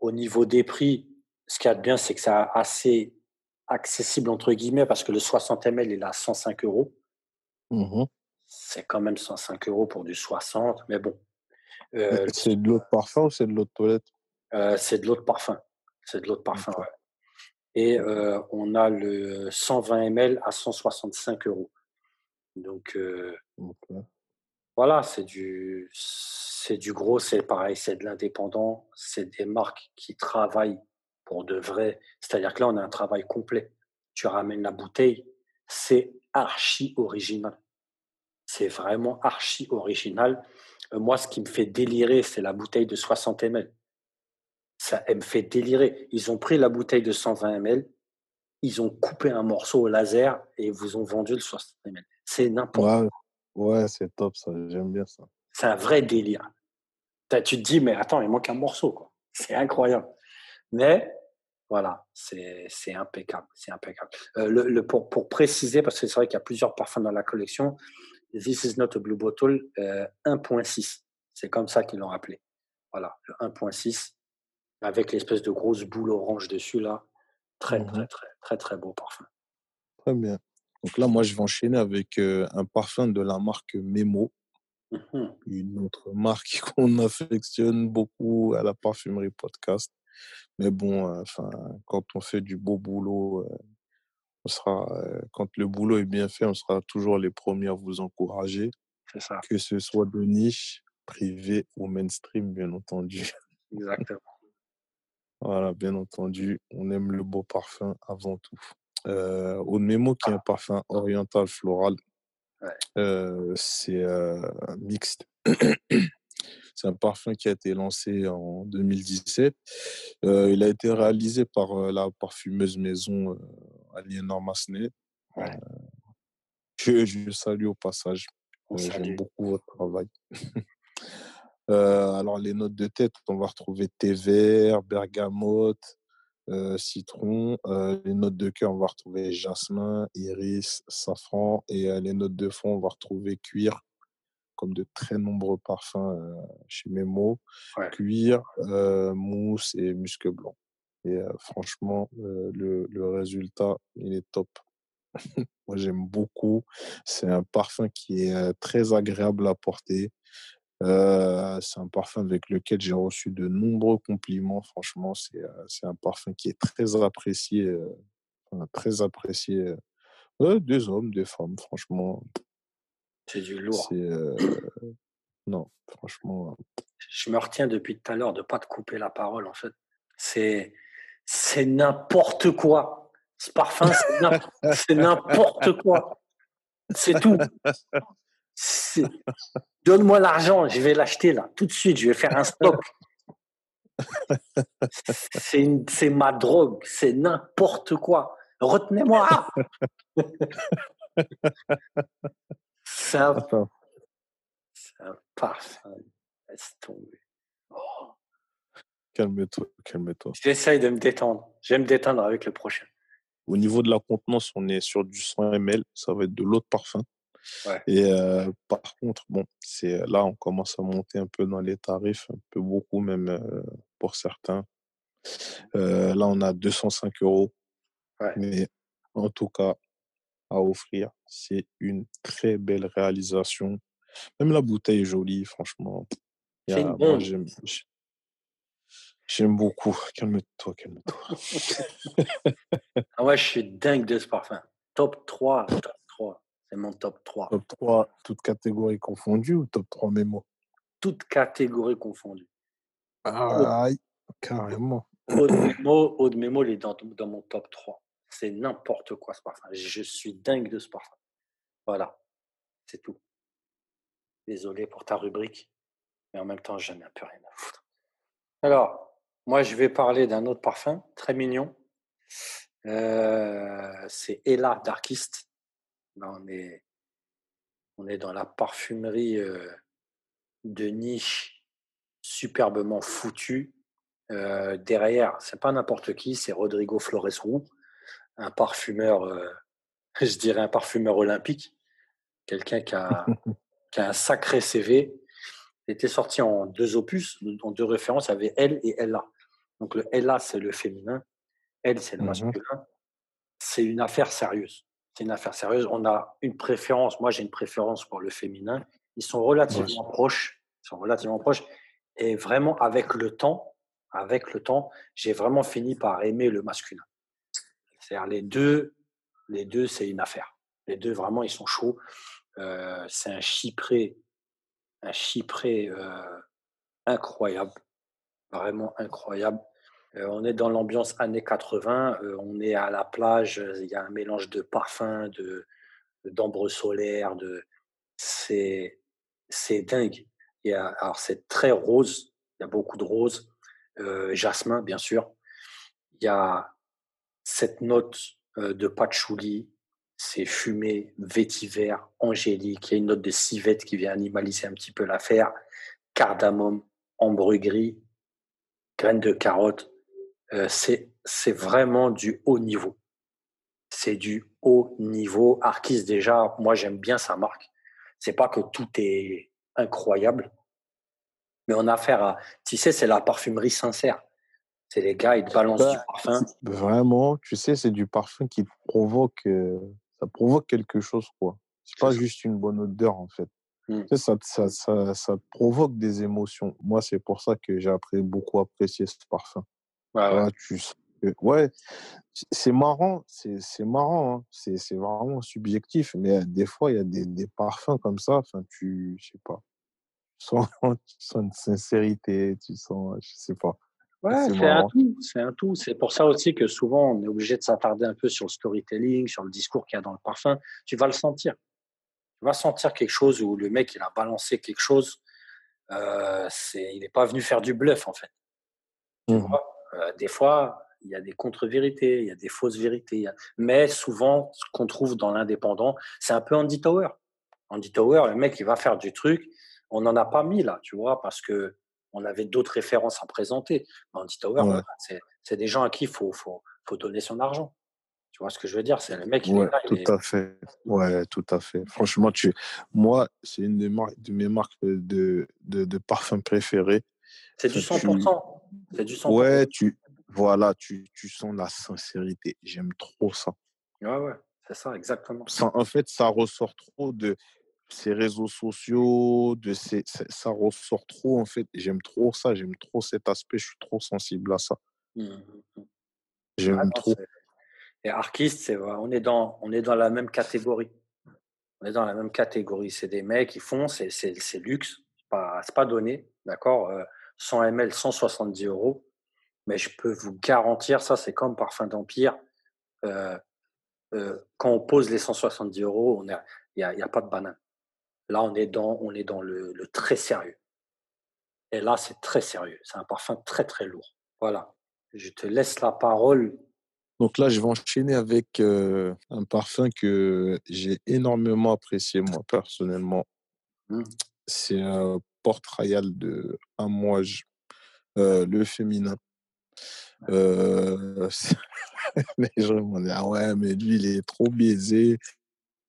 au niveau des prix, ce qu'il y a de bien c'est que c'est assez accessible entre guillemets parce que le 60 ml il est à 105 euros. Mmh c'est quand même 105 euros pour du 60, mais bon. Euh, c'est de l'eau de parfum ou c'est de l'eau de toilette? Euh, C'est de l'eau de parfum. C'est de l'eau de parfum, ouais et euh, on a le 120 ml à 165 euros. Donc voilà, c'est du, c'est du gros, c'est pareil, c'est de l'indépendant, c'est des marques qui travaillent pour de vrai. C'est-à-dire que là, on a un travail complet. Tu ramènes la bouteille, c'est archi original. C'est vraiment archi original. Euh, moi, ce qui me fait délirer, c'est la bouteille de 60 ml ça me fait délirer. Ils ont pris la bouteille de 120 ml, ils ont coupé un morceau au laser et vous ont vendu le 60 ml. C'est n'importe quoi. Ouais, c'est top ça, j'aime bien ça. C'est un vrai délire. Tu te dis, mais attends, il manque un morceau, quoi. C'est incroyable. Mais voilà, c'est impeccable. C'est impeccable. Euh, le, pour, pour, préciser, parce que c'est vrai qu'il y a plusieurs parfums dans la collection, This is not a blue bottle 1.6. Euh, c'est comme ça qu'ils l'ont appelé. Voilà, le 1.6 Avec l'espèce de grosse boule orange dessus, là. Très, très, mmh très, très, très beau parfum. Très bien. Donc là, moi, je vais enchaîner avec un parfum de la marque Memo. Mmh Une autre marque qu'on affectionne beaucoup à la parfumerie podcast. Mais bon, enfin, quand on fait du beau boulot, on sera, quand le boulot est bien fait, on sera toujours les premiers à vous encourager. C'est ça. Que ce soit de niche, privé ou mainstream, bien entendu. Exactement. voilà, bien entendu, on aime le beau parfum avant tout. Euh, Memo, qui est un parfum oriental floral, c'est mixte. C'est un parfum qui a été lancé en 2017. il a été réalisé par la parfumeuse maison Aliénor Massenet. Que je salue au passage. J'aime beaucoup votre travail. alors, les notes de tête, on va retrouver thé vert, bergamote, citron. les notes de cœur, on va retrouver jasmin, iris, safran. Et les notes de fond, on va retrouver cuir, comme de très nombreux parfums chez Memo. Cuir, mousse et musc blanc. Et franchement, le, le résultat, il est top. Moi, j'aime beaucoup. C'est un parfum qui est très agréable à porter. c'est un parfum avec lequel j'ai reçu de nombreux compliments. Franchement, c'est un parfum qui est très apprécié, très apprécié des hommes, des femmes. Franchement, c'est du lourd. non, franchement. Je me retiens depuis tout à l'heure de pas te couper la parole. En fait, c'est c'est n'importe quoi. Ce parfum, c'est n'importe quoi. C'est tout. Donne-moi l'argent, je vais l'acheter là, tout de suite, je vais faire un stock. C'est ma drogue, c'est n'importe quoi. Retenez-moi. C'est un, un parfum. Laisse tomber. Oh. Calme-toi, calme-toi. J'essaye de me détendre. Je vais me détendre avec le prochain. Au niveau de la contenance, on est sur du 100 ml. Ça va être de l'eau de parfum. Et euh, par contre, bon, c'est là, on commence à monter un peu dans les tarifs, un peu beaucoup même euh, pour certains. Euh, là, on a 205 euros. Mais en tout cas, à offrir, c'est une très belle réalisation. Même la bouteille est jolie, franchement. C'est une J'aime beaucoup. Calme-toi, calme-toi. ah ouais, je suis dingue de ce parfum. Top 3, top 3. C'est mon top 3. Top 3, toutes catégories confondues ou top 3 mémo Toutes catégories confondues. Ah, carrément. Aude Mémo, Mémo, il est dans, dans mon top 3. C'est n'importe quoi ce parfum. Je suis dingue de ce parfum. Voilà, c'est tout. Désolé pour ta rubrique, mais en même temps, j'en ai un peu rien à foutre. Alors, moi, je vais parler d'un autre parfum très mignon. Euh, c'est Ella Darkist. on, est, on est dans la parfumerie euh, de niche superbement foutue. Euh, derrière, c'est pas n'importe qui, c'est Rodrigo Flores Roux, un parfumeur, je dirais un parfumeur olympique, quelqu'un qui a, qui a un sacré CV. Il était sorti en deux opus, en deux références, il y avait Elle et Ella. Donc le Ella, c'est le féminin, elle, c'est le mmh masculin. C'est une affaire sérieuse. C'est une affaire sérieuse. On a une préférence. Moi, j'ai une préférence pour le féminin. Ils sont relativement proches. Ils sont relativement proches. Et vraiment, avec le temps, avec le temps, j'ai vraiment fini par aimer le masculin. C'est-à-dire les deux, c'est une affaire. Les deux, vraiment, ils sont chauds. Euh, c'est un chypré, un euh, incroyable vraiment incroyable. Euh, on est dans l'ambiance années 80, euh, on est à la plage, il y a un mélange de parfums, de d'ambre solaire, de c'est c'est dingue. Il y alors c'est très rose, il y a beaucoup de rose, euh, jasmin bien sûr. Il y a cette note de patchouli, c'est fumé, vétiver, angélique. Il y a une note de civette qui vient animaliser un petit peu l'affaire. Cardamome, ambre gris, graines de carotte, euh, c'est vraiment du haut niveau. C'est du haut niveau. Arkis, déjà, moi, j'aime bien sa marque. C'est pas que tout est incroyable, mais on a affaire à, tu sais, c'est la parfumerie sincère. C'est les gars, ils te balancent du bah, parfum. Vraiment, tu sais, c'est du parfum qui provoque, euh, ça provoque quelque chose, quoi. C'est pas juste une bonne odeur, en fait. Mmh. ça, ça, ça, ça, provoque des émotions. Moi, c'est pour ça que j'ai appris, beaucoup apprécié ce parfum. ouais. tu, ouais, c'est marrant, c'est marrant, hein. c'est vraiment subjectif, mais des fois, il y a des, des parfums comme ça, enfin, tu, je sais pas, tu sens, tu sens une sincérité, tu sens, je sais pas. Ouais, c'est un tout, c'est un tout. C'est pour ça aussi que souvent, on est obligé de s'attarder un peu sur le storytelling, sur le discours qu'il y a dans le parfum. Tu vas le sentir. Tu vas sentir quelque chose où le mec, il a balancé quelque chose. Euh, il n'est pas venu faire du bluff, en fait. Tu mmh vois euh, des fois, il y a des contre-vérités, il y a des fausses vérités. Mais souvent, ce qu'on trouve dans l'indépendant, c'est un peu Andy Tower. Andy Tower, le mec, il va faire du truc. On n'en a pas mis là, tu vois, parce que on avait d'autres références à présenter. Andy Tower, c'est des gens à qui il faut, faut, faut, donner son argent. Tu vois ce que je veux dire? C'est le mec. Ouais, tout à fait. Ouais, tout à fait. Franchement, tu, moi, c'est une de, de mes marques de, de, de parfums préférées. C'est du 100%. C'est du 100%. Ouais, tu, voilà, tu, tu sens la sincérité. J'aime trop ça. Ouais, ouais, c'est ça, exactement. en fait, ça ressort trop de ces réseaux sociaux, de ces, ça ressort trop, en fait. J'aime trop ça, j'aime trop cet aspect, je suis trop sensible à ça. Mmh, mmh, mmh. J'aime trop. Et artiste, c'est on est dans, on est dans la même catégorie. On est dans la même catégorie. C'est des mecs qui font, c'est, luxe, c'est pas, pas donné, d'accord. 100 ml, 170 euros mais je peux vous garantir, ça c'est comme Parfum d'Empire, euh, euh, quand on pose les 170 euros, il n'y a, y a, pas de banane. Là, on est dans, on est dans le, très sérieux. Et là, c'est très sérieux. C'est un parfum très, très lourd. Voilà. Je te laisse la parole. Donc là, je vais enchaîner avec euh, un parfum que j'ai énormément apprécié, moi, personnellement. Mmh. C'est un porte-royal de Amouage, le féminin. Euh, les gens vont dire, ah ouais, mais lui, il est trop biaisé.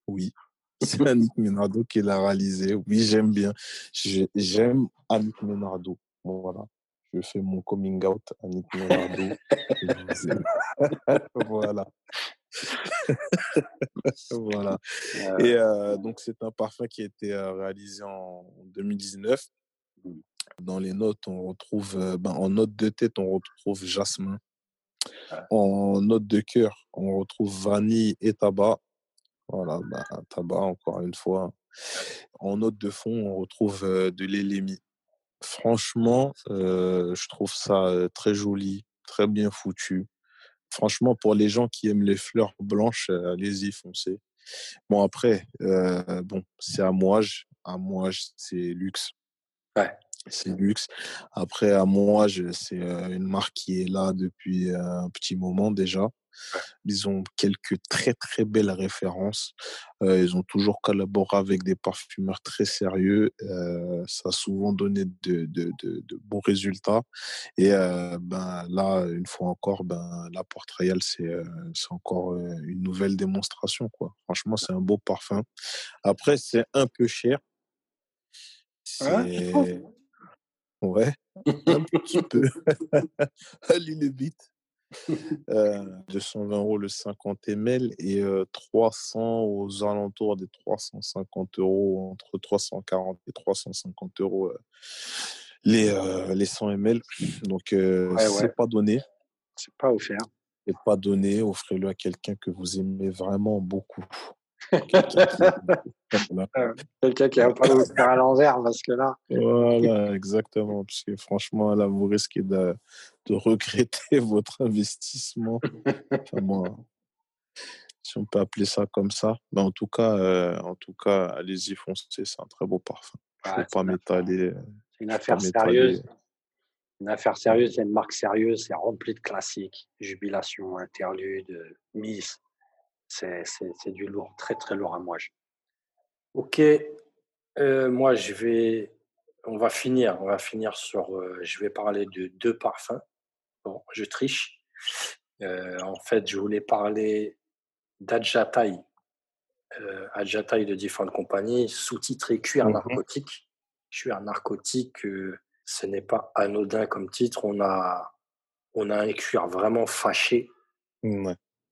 Oui, c'est Annick Menardo qui l'a réalisé. Oui, j'aime bien. J'aime Annick Menardo. voilà. Je fais mon coming out, Annick Menardo. voilà. voilà. Et euh, donc, c'est un parfum qui a été euh, réalisé en 2019. Dans les notes, on retrouve, euh, ben, en note de tête, on retrouve jasmin. En note de cœur, on retrouve vanille et tabac. Voilà, ben, tabac, encore une fois. En note de fond, on retrouve de l'élémie. Franchement, euh, je trouve ça très joli, très bien foutu. Franchement, pour les gens qui aiment les fleurs blanches, allez-y, foncez. Bon, après, bon, c'est à moi, à moi, c'est luxe. Ouais c'est luxe. Après, à moi, c'est une marque qui est là depuis un petit moment déjà. Ils ont quelques très très belles références. ils ont toujours collaboré avec des parfumeurs très sérieux. ça a souvent donné de, de, de, bons résultats. Et ben, là, une fois encore, ben, la Porte Royale, c'est encore une nouvelle démonstration. Quoi. Franchement, c'est un beau parfum. Après, c'est un peu cher. Ouais, un petit peu. Allez le vite. Euh, 220 euros le 50 ml et 300 aux alentours des 350 euros, entre 340 et 350 euros les, les 100 ml. Donc, c'est pas donné. C'est pas offert. C'est pas donné. Offrez-le à quelqu'un que vous aimez vraiment beaucoup. Quelqu'un qui a pas vous faire à l'envers parce que là. Voilà, exactement. Parce que franchement, là, vous risquez de, de regretter votre investissement. Enfin, si on peut appeler ça comme ça. Mais en tout cas, euh, en tout cas, allez-y, foncez. C'est un très beau parfum. Il ne faut pas m'étaler. C'est une affaire sérieuse. Une affaire sérieuse, c'est une marque sérieuse, c'est rempli de classiques, jubilation, interlude, miss, c'est du lourd, très très lourd à moi. Ok, euh, moi je vais, on va finir, on va finir sur, euh, je vais parler de deux parfums. Bon, je triche. Euh, en fait, je voulais parler d'Adjatai, Adjatai de Different Company, sous-titré Cuir mmh narcotique. Cuir narcotique, ce n'est pas anodin comme titre. On a on a un cuir vraiment fâché.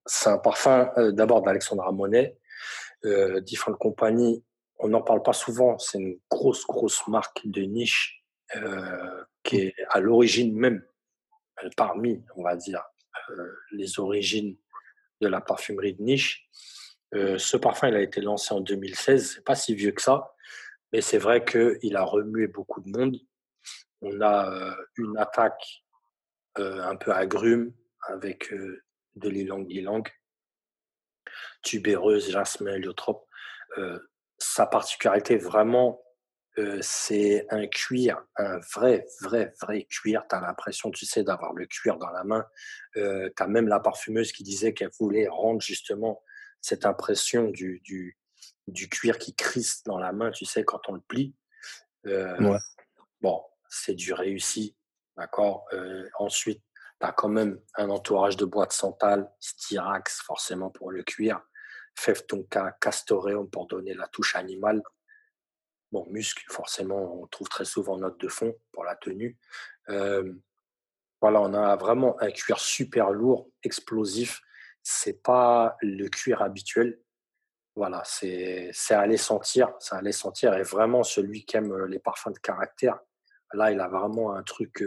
C'est un parfum d'abord d'Alexandra Monet, Different Company. On n'en parle pas souvent. C'est une grosse, grosse marque de niche qui est à l'origine même, parmi, on va dire, les origines de la parfumerie de niche. ce parfum, il a été lancé en 2016. C'est pas si vieux que ça, mais c'est vrai qu'il a remué beaucoup de monde. On a une attaque un peu agrume avec de l'ilang-ilang, tubéreuse, jasmin, héliotrope. sa particularité, vraiment, c'est un cuir, un vrai, vrai, vrai cuir. Tu as l'impression, tu sais, d'avoir le cuir dans la main. tu as même la parfumeuse qui disait qu'elle voulait rendre justement cette impression du, du, du, cuir qui crisse dans la main, tu sais, quand on le plie. Bon, c'est du réussi, d'accord Ensuite, tu as quand même un entourage de boîte santal, styrax forcément pour le cuir, fève castoreum pour donner la touche animale. Bon, muscle, forcément, on trouve très souvent note de fond pour la tenue. voilà, on a vraiment un cuir super lourd, explosif. C'est pas le cuir habituel. Voilà, c'est à aller sentir, ça allait sentir. Et vraiment, celui qui aime les parfums de caractère, là, il a vraiment un truc,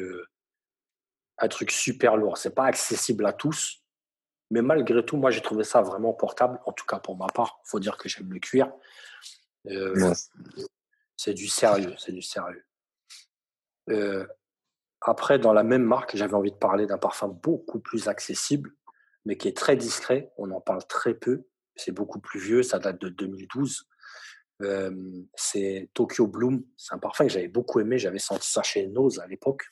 un truc super lourd. C'est pas accessible à tous, mais malgré tout, moi, j'ai trouvé ça vraiment portable. En tout cas, pour ma part, faut dire que j'aime le cuir. C'est du sérieux, c'est du sérieux. après, dans la même marque, j'avais envie de parler d'un parfum beaucoup plus accessible, mais qui est très discret. On en parle très peu. C'est beaucoup plus vieux, ça date de 2012. c'est Tokyo Bloom. C'est un parfum que j'avais beaucoup aimé. J'avais senti ça chez Nose à l'époque.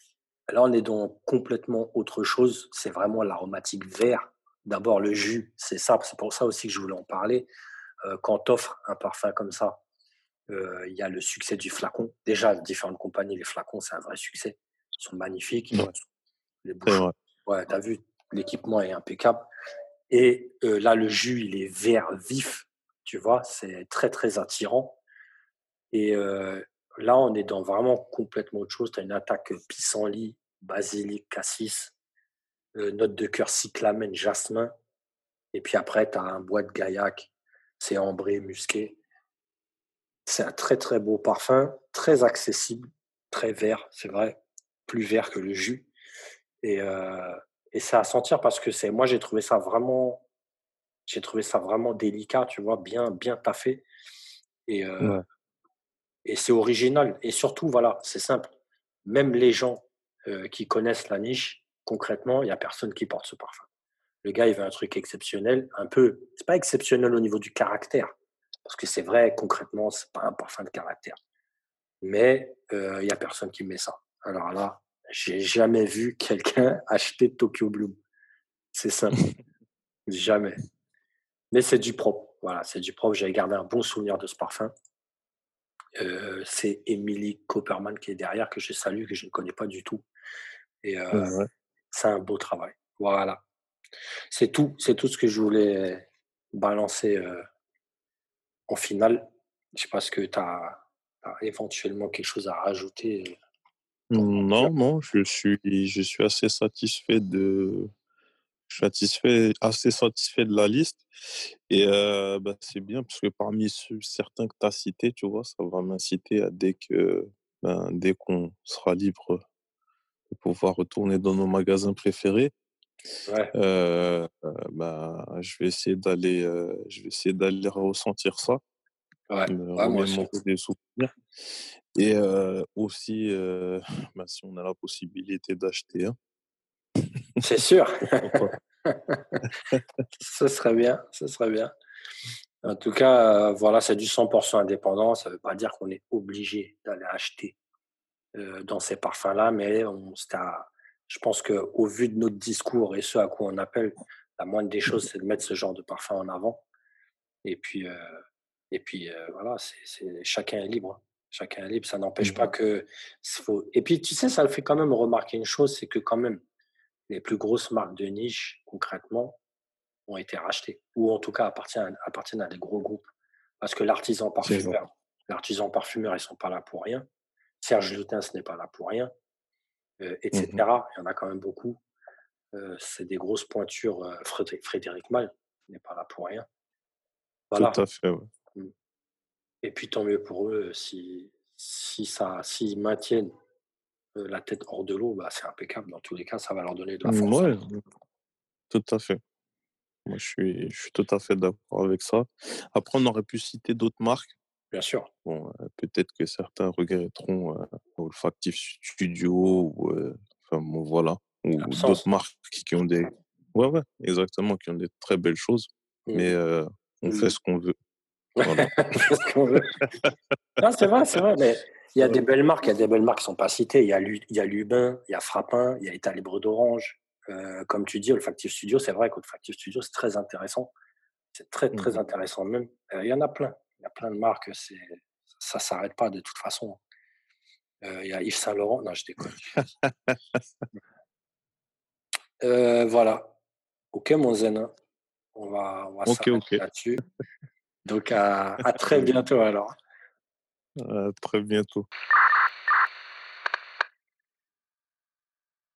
Là, on est dans complètement autre chose. C'est vraiment l'aromatique vert. D'abord, le jus, c'est ça. C'est pour ça aussi que je voulais en parler. quand tu offres un parfum comme ça, il y a le succès du flacon. Déjà, différentes compagnies, les flacons, c'est un vrai succès. Ils sont magnifiques. Les bouchons. Ouais, tu as vu, l'équipement est impeccable. Et là, le jus, il est vert vif. Tu vois, c'est très, très attirant. Et là, on est dans vraiment complètement autre chose. Tu as une attaque pissenlit, basilic, cassis, note de cœur cyclamène, jasmin. Et puis après, tu as un bois de gaillac, c'est ambré, musqué. C'est un très très beau parfum, très accessible, très vert, c'est vrai, plus vert que le jus. Et, euh, c'est à sentir parce que c'est, moi j'ai trouvé ça vraiment, j'ai trouvé ça vraiment délicat, tu vois, bien bien taffé. Et, euh, et c'est original. Et surtout, voilà, c'est simple. Même les gens euh, qui connaissent la niche, concrètement, il n'y a personne qui porte ce parfum. Le gars, il veut un truc exceptionnel, un peu, c'est pas exceptionnel au niveau du caractère, parce que c'est vrai, concrètement, c'est pas un parfum de caractère. Mais il n'y a personne qui met ça. Alors là, j'ai jamais vu quelqu'un acheter Tokyo Bloom. C'est simple. jamais. Mais c'est du propre. Voilà, c'est du propre. J'ai gardé un bon souvenir de ce parfum. C'est Emily Copperman qui est derrière, que je salue, que je ne connais pas du tout. Et c'est un beau travail. Voilà. C'est tout. C'est tout ce que je voulais balancer en finale, je sais pas ce que tu as, éventuellement quelque chose à rajouter. Euh, non, non, je suis, je suis assez satisfait de, je suis satisfait, assez satisfait de la liste. Et euh, bah, c'est bien parce que parmi ceux, certains que tu as cités, tu vois, ça va m'inciter à dès que, ben, dès qu'on sera libre de pouvoir retourner dans nos magasins préférés, euh, bah, je vais essayer d'aller, je vais essayer d'aller ressentir ça. Ouais, ouais des souvenirs. Et aussi, bah, si on a la possibilité d'acheter un. C'est sûr. ce serait bien, ce serait bien. En tout cas, voilà, c'est du 100% indépendant. Ça ne veut pas dire qu'on est obligé d'aller acheter dans ces parfums-là, mais on, à, je pense qu'au vu de notre discours et ce à quoi on appelle, la moindre des choses, c'est de mettre ce genre de parfum en avant. Et puis, euh, et puis euh, voilà, chacun est libre. Chacun est libre. Ça n'empêche pas mmh que. Faut... Et puis, tu sais, ça le fait quand même remarquer une chose c'est que, quand même, les plus grosses marques de niche, concrètement, ont été rachetées. Ou en tout cas appartiennent, appartiennent à des gros groupes. Parce que l'artisan parfumeur, l'artisan parfumeur, ils ne sont pas là pour rien. Serge Lutin, ce n'est pas là pour rien. Euh, etc. Mmh Il y en a quand même beaucoup. c'est des grosses pointures. Frédéric, Frédéric Mal n'est pas là pour rien. Voilà. Tout à fait, mmh. Et puis tant mieux pour eux si, si ça, s'ils maintiennent la tête hors de l'eau, bah, c'est impeccable. Dans tous les cas, ça va leur donner de la force. Ouais, tout à fait. Moi, je suis, je suis tout à fait d'accord avec ça. Après, on aurait pu citer d'autres marques. Bien sûr. Bon, peut-être que certains regretteront euh, Olfactive Studio ou, enfin, bon, voilà, ou d'autres marques qui ont des. Ouais, ouais, exactement, qui ont des très belles choses. Mmh. Mais on fait ce qu'on veut. Voilà. ce qu'on veut. c'est vrai, c'est vrai. Mais il y a des belles marques, il y a des belles marques qui ne sont pas citées. Il y a, il y a Lubin, il y a Frappin, il y a État libre d'Orange. Euh, comme tu dis, Olfactive Studio, c'est vrai qu'Olfactive Studio, c'est très intéressant. C'est très, très mmh intéressant même. Euh, il y en a plein. Il y a plein de marques. Ça ne s'arrête pas de toute façon. Euh, il y a Yves Saint Laurent. Non, je déconne. voilà. Ok, mon zen. On va, on va s'arrêter là-dessus. Donc, à, à très bientôt alors. À très bientôt.